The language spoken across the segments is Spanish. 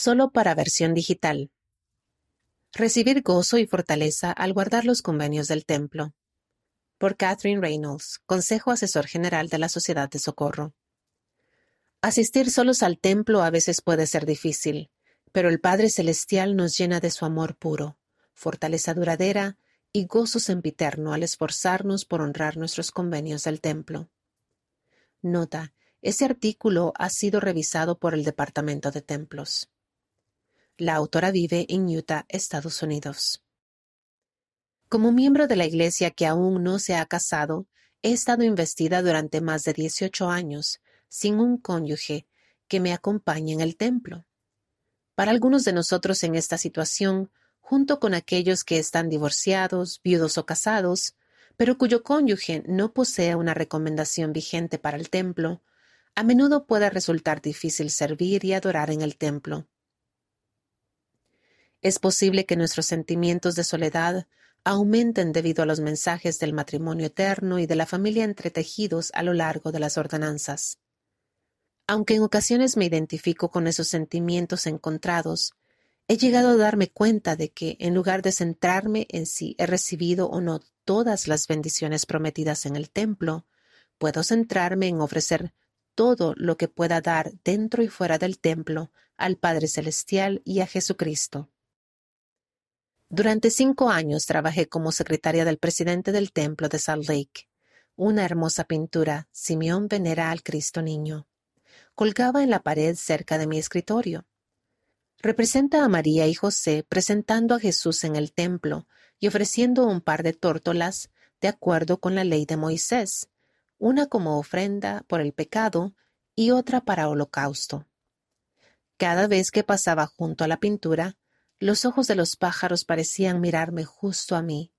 Solo para versión digital. Recibir gozo y fortaleza al guardar los convenios del templo. Por Catherine Reynolds, Consejo Asesor General de la Sociedad de Socorro. Asistir solos al templo a veces puede ser difícil, pero el Padre Celestial nos llena de su amor puro, fortaleza duradera y gozo sempiterno al esforzarnos por honrar nuestros convenios del templo. Nota, ese artículo ha sido revisado por el Departamento de Templos. La autora vive en Utah, Estados Unidos. Como miembro de la Iglesia que aún no se ha casado, he estado investida durante más de 18 años, sin un cónyuge que me acompañe en el templo. Para algunos de nosotros en esta situación, junto con aquellos que están divorciados, viudos o casados, pero cuyo cónyuge no posee una recomendación vigente para el templo, a menudo puede resultar difícil servir y adorar en el templo. Es posible que nuestros sentimientos de soledad aumenten debido a los mensajes del matrimonio eterno y de la familia entretejidos a lo largo de las ordenanzas. Aunque en ocasiones me identifico con esos sentimientos encontrados, he llegado a darme cuenta de que, en lugar de centrarme en si he recibido o no todas las bendiciones prometidas en el templo, puedo centrarme en ofrecer todo lo que pueda dar dentro y fuera del templo al Padre Celestial y a Jesucristo. Durante cinco años trabajé como secretaria del presidente del templo de Salt Lake. Una hermosa pintura, Simeón venera al Cristo Niño. Colgaba en la pared cerca de mi escritorio. Representa a María y José presentando a Jesús en el templo y ofreciendo un par de tórtolas de acuerdo con la ley de Moisés, una como ofrenda por el pecado y otra para holocausto. Cada vez que pasaba junto a la pintura, los ojos de los pájaros parecían mirarme justo a mí,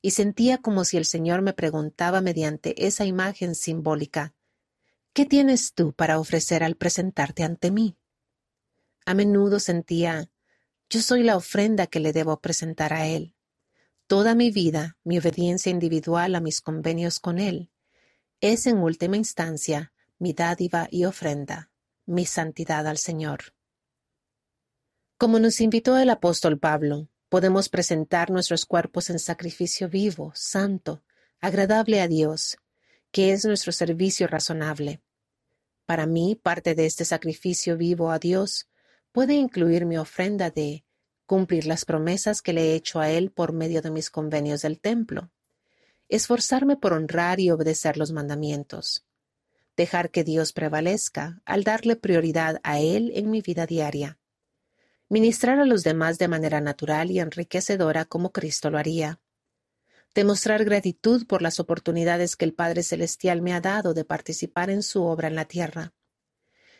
y sentía como si el Señor me preguntaba mediante esa imagen simbólica, ¿qué tienes tú para ofrecer al presentarte ante mí? A menudo sentía, yo soy la ofrenda que le debo presentar a Él. Toda mi vida, mi obediencia individual a mis convenios con Él, es en última instancia mi dádiva y ofrenda, mi santidad al Señor. Como nos invitó el apóstol Pablo, podemos presentar nuestros cuerpos en sacrificio vivo, santo, agradable a Dios, que es nuestro servicio razonable. Para mí, parte de este sacrificio vivo a Dios puede incluir mi ofrenda de cumplir las promesas que le he hecho a Él por medio de mis convenios del templo, esforzarme por honrar y obedecer los mandamientos, dejar que Dios prevalezca al darle prioridad a Él en mi vida diaria, ministrar a los demás de manera natural y enriquecedora como Cristo lo haría, demostrar gratitud por las oportunidades que el Padre Celestial me ha dado de participar en su obra en la tierra,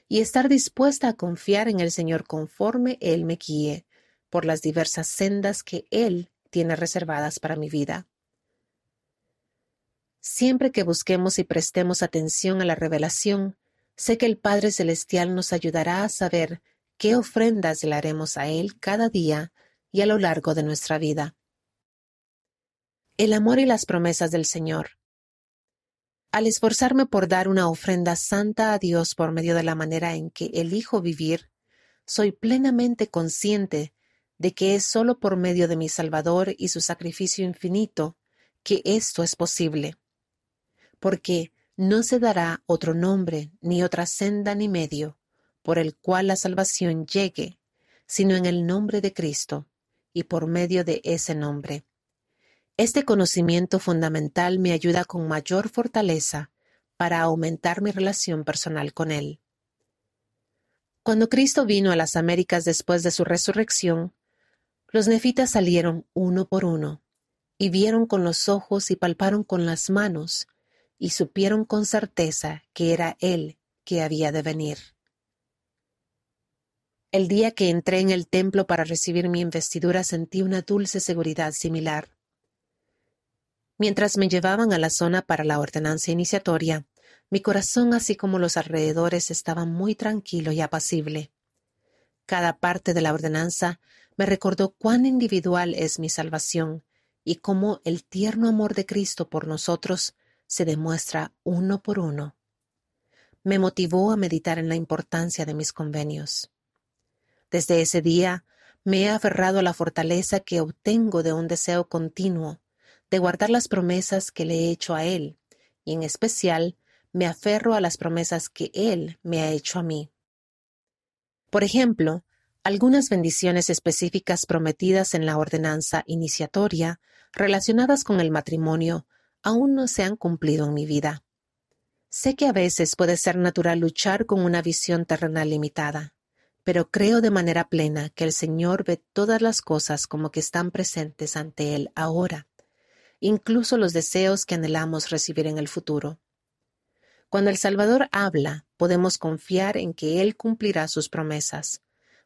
y estar dispuesta a confiar en el Señor conforme Él me guíe por las diversas sendas que Él tiene reservadas para mi vida. Siempre que busquemos y prestemos atención a la revelación, sé que el Padre Celestial nos ayudará a saber qué ofrendas le haremos a Él cada día y a lo largo de nuestra vida. El amor y las promesas del Señor. Al esforzarme por dar una ofrenda santa a Dios por medio de la manera en que elijo vivir, soy plenamente consciente de que es sólo por medio de mi Salvador y su sacrificio infinito que esto es posible. Porque no se dará otro nombre, ni otra senda ni medio, por el cual la salvación llegue, sino en el nombre de Cristo, y por medio de ese nombre. Este conocimiento fundamental me ayuda con mayor fortaleza para aumentar mi relación personal con Él. Cuando Cristo vino a las Américas después de su resurrección, los nefitas salieron uno por uno, y vieron con los ojos y palparon con las manos, y supieron con certeza que era Él que había de venir. El día que entré en el templo para recibir mi investidura sentí una dulce seguridad similar. Mientras me llevaban a la zona para la ordenanza iniciatoria, mi corazón así como los alrededores estaba muy tranquilo y apacible. Cada parte de la ordenanza me recordó cuán individual es mi salvación y cómo el tierno amor de Cristo por nosotros se demuestra uno por uno. Me motivó a meditar en la importancia de mis convenios. Desde ese día me he aferrado a la fortaleza que obtengo de un deseo continuo de guardar las promesas que le he hecho a Él, y en especial me aferro a las promesas que Él me ha hecho a mí. Por ejemplo, algunas bendiciones específicas prometidas en la ordenanza iniciatoria relacionadas con el matrimonio aún no se han cumplido en mi vida. Sé que a veces puede ser natural luchar con una visión terrenal limitada, pero creo de manera plena que el Señor ve todas las cosas como que están presentes ante Él ahora, incluso los deseos que anhelamos recibir en el futuro. Cuando el Salvador habla, podemos confiar en que Él cumplirá sus promesas,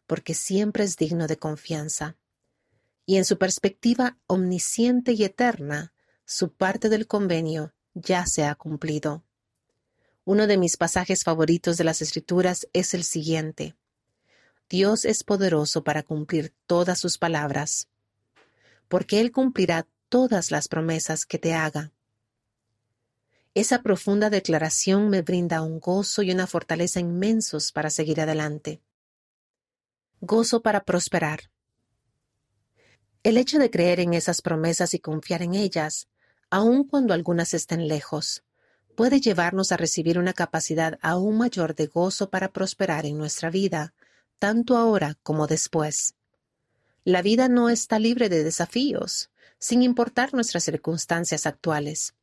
porque siempre es digno de confianza. Y en su perspectiva omnisciente y eterna, su parte del convenio ya se ha cumplido. Uno de mis pasajes favoritos de las Escrituras es el siguiente. Dios es poderoso para cumplir todas sus palabras, porque Él cumplirá todas las promesas que te haga. Esa profunda declaración me brinda un gozo y una fortaleza inmensos para seguir adelante. Gozo para prosperar. El hecho de creer en esas promesas y confiar en ellas, aun cuando algunas estén lejos, puede llevarnos a recibir una capacidad aún mayor de gozo para prosperar en nuestra vida, tanto ahora como después. La vida no está libre de desafíos, sin importar nuestras circunstancias actuales.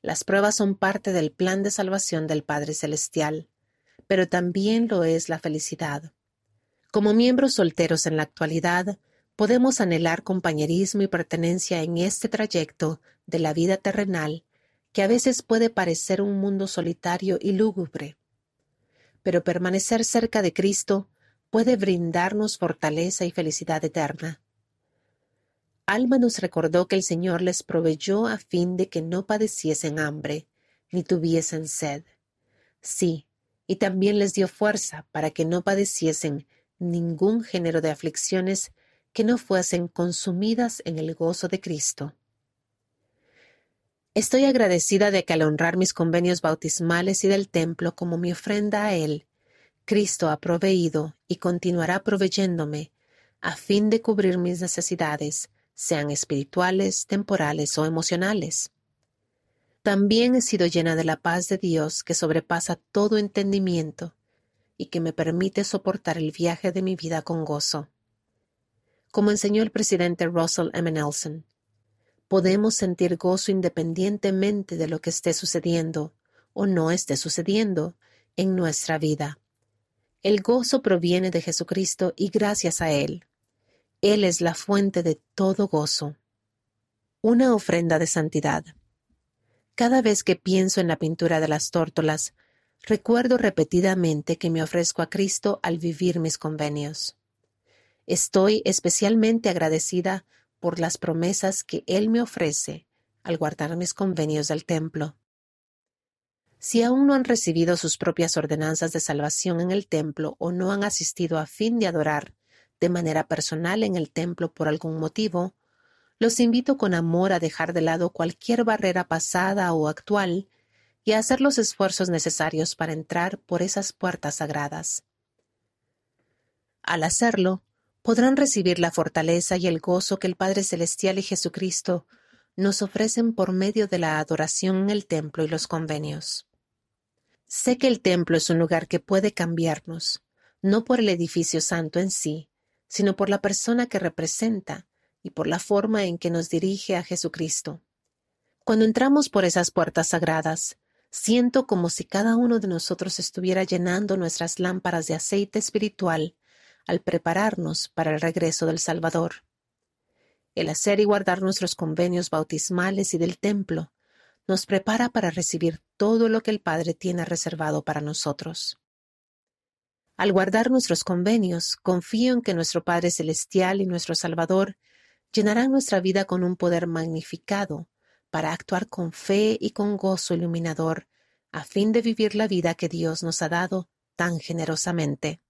Las pruebas son parte del plan de salvación del Padre Celestial, pero también lo es la felicidad. Como miembros solteros en la actualidad, podemos anhelar compañerismo y pertenencia en este trayecto de la vida terrenal que a veces puede parecer un mundo solitario y lúgubre. Pero permanecer cerca de Cristo puede brindarnos fortaleza y felicidad eterna. Alma nos recordó que el Señor les proveyó a fin de que no padeciesen hambre, ni tuviesen sed. Sí, y también les dio fuerza para que no padeciesen ningún género de aflicciones que no fuesen consumidas en el gozo de Cristo. Estoy agradecida de que al honrar mis convenios bautismales y del templo como mi ofrenda a Él, Cristo ha proveído y continuará proveyéndome a fin de cubrir mis necesidades, sean espirituales, temporales o emocionales. También he sido llena de la paz de Dios que sobrepasa todo entendimiento y que me permite soportar el viaje de mi vida con gozo. Como enseñó el presidente Russell M. Nelson, podemos sentir gozo independientemente de lo que esté sucediendo o no esté sucediendo en nuestra vida. El gozo proviene de Jesucristo y gracias a Él. Él es la fuente de todo gozo. Una ofrenda de santidad. Cada vez que pienso en la pintura de las tórtolas, recuerdo repetidamente que me ofrezco a Cristo al vivir mis convenios. Estoy especialmente agradecida por las promesas que Él me ofrece al guardar mis convenios del templo. Si aún no han recibido sus propias ordenanzas de salvación en el templo o no han asistido a fin de adorar de manera personal en el templo por algún motivo, los invito con amor a dejar de lado cualquier barrera pasada o actual y a hacer los esfuerzos necesarios para entrar por esas puertas sagradas. Al hacerlo, podrán recibir la fortaleza y el gozo que el Padre Celestial y Jesucristo nos ofrecen por medio de la adoración en el templo y los convenios. Sé que el templo es un lugar que puede cambiarnos, no por el edificio santo en sí, sino por la persona que representa y por la forma en que nos dirige a Jesucristo. Cuando entramos por esas puertas sagradas, siento como si cada uno de nosotros estuviera llenando nuestras lámparas de aceite espiritual al prepararnos para el regreso del Salvador. El hacer y guardar nuestros convenios bautismales y del templo nos prepara para recibir todo lo que el Padre tiene reservado para nosotros. Al guardar nuestros convenios, confío en que nuestro Padre Celestial y nuestro Salvador llenarán nuestra vida con un poder magnificado para actuar con fe y con gozo iluminador a fin de vivir la vida que Dios nos ha dado tan generosamente.